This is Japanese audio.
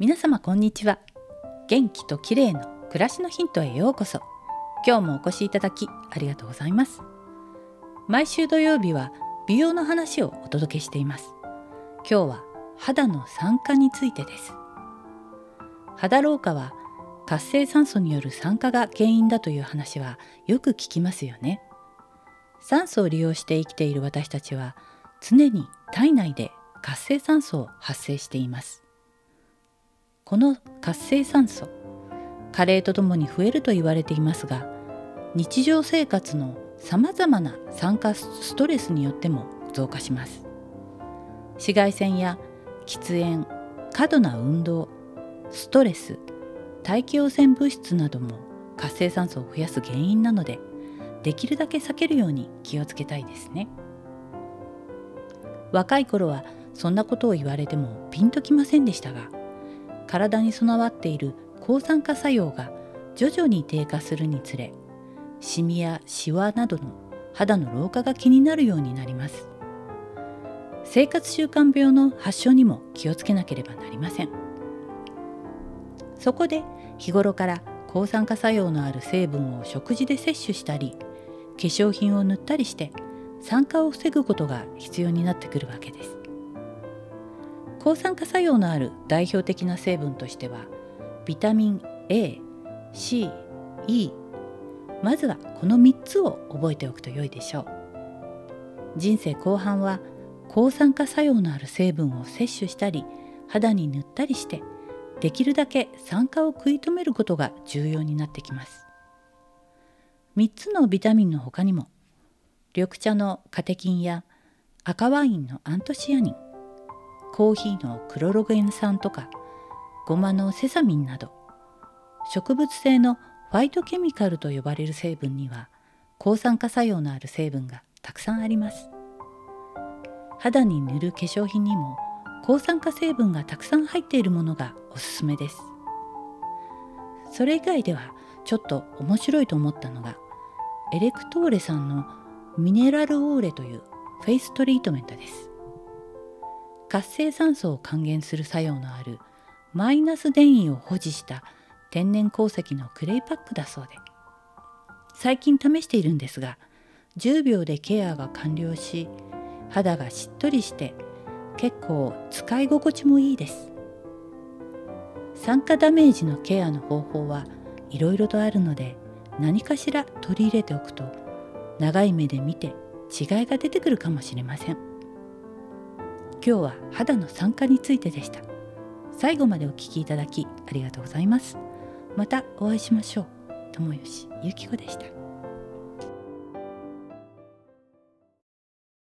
皆様こんにちは。元気と綺麗の暮らしのヒントへようこそ。今日もお越しいただきありがとうございます。毎週土曜日は美容の話をお届けしています。今日は肌の酸化についてです。肌老化は活性酸素による酸化が原因だという話はよく聞きますよね。酸素を利用して生きている私たちは常に体内で活性酸素を発生しています。この活性酸素加齢とともに増えると言われていますが日常生活のさまざまな酸化ストレスによっても増加します。紫外線や喫煙過度な運動ストレス大気汚染物質なども活性酸素を増やす原因なのでできるだけ避けるように気をつけたいですね。若い頃はそんなことを言われてもピンときませんでしたが体に備わっている抗酸化作用が徐々に低下するにつれシミやシワなどの肌の老化が気になるようになります。生活習慣病の発症にも気をつけなければなりません。そこで日頃から抗酸化作用のある成分を食事で摂取したり化粧品を塗ったりして酸化を防ぐことが必要になってくるわけです。抗酸化作用のある代表的な成分としてはビタミン A、C、E まずはこの3つを覚えておくと良いでしょう。人生後半は抗酸化作用のある成分を摂取したり肌に塗ったりしてできるだけ酸化を食い止めることが重要になってきます。3つのビタミンの他にも緑茶のカテキンや赤ワインのアントシアニンコーヒーのクロロゲン酸とかごまのセサミンなど植物性のファイトケミカルと呼ばれる成分には抗酸化作用のある成分がたくさんあります。肌に塗る化粧品にも抗酸化成分がたくさん入っているものがおすすめです。それ以外ではちょっと面白いと思ったのがエレクトーレさんのミネラルオーレというフェイストリートメントです。活性酸素を還元する作用のあるマイナス電位を保持した天然鉱石のクレイパックだそうで。最近試しているんですが10秒でケアが完了し肌がしっとりして結構使い心地もいいです。酸化ダメージのケアの方法はいろいろとあるので何かしら取り入れておくと長い目で見て違いが出てくるかもしれません。今日は肌の酸化についてでした。最後までお聞きいただきありがとうございます。またお会いしましょう。友吉ゆき子でした。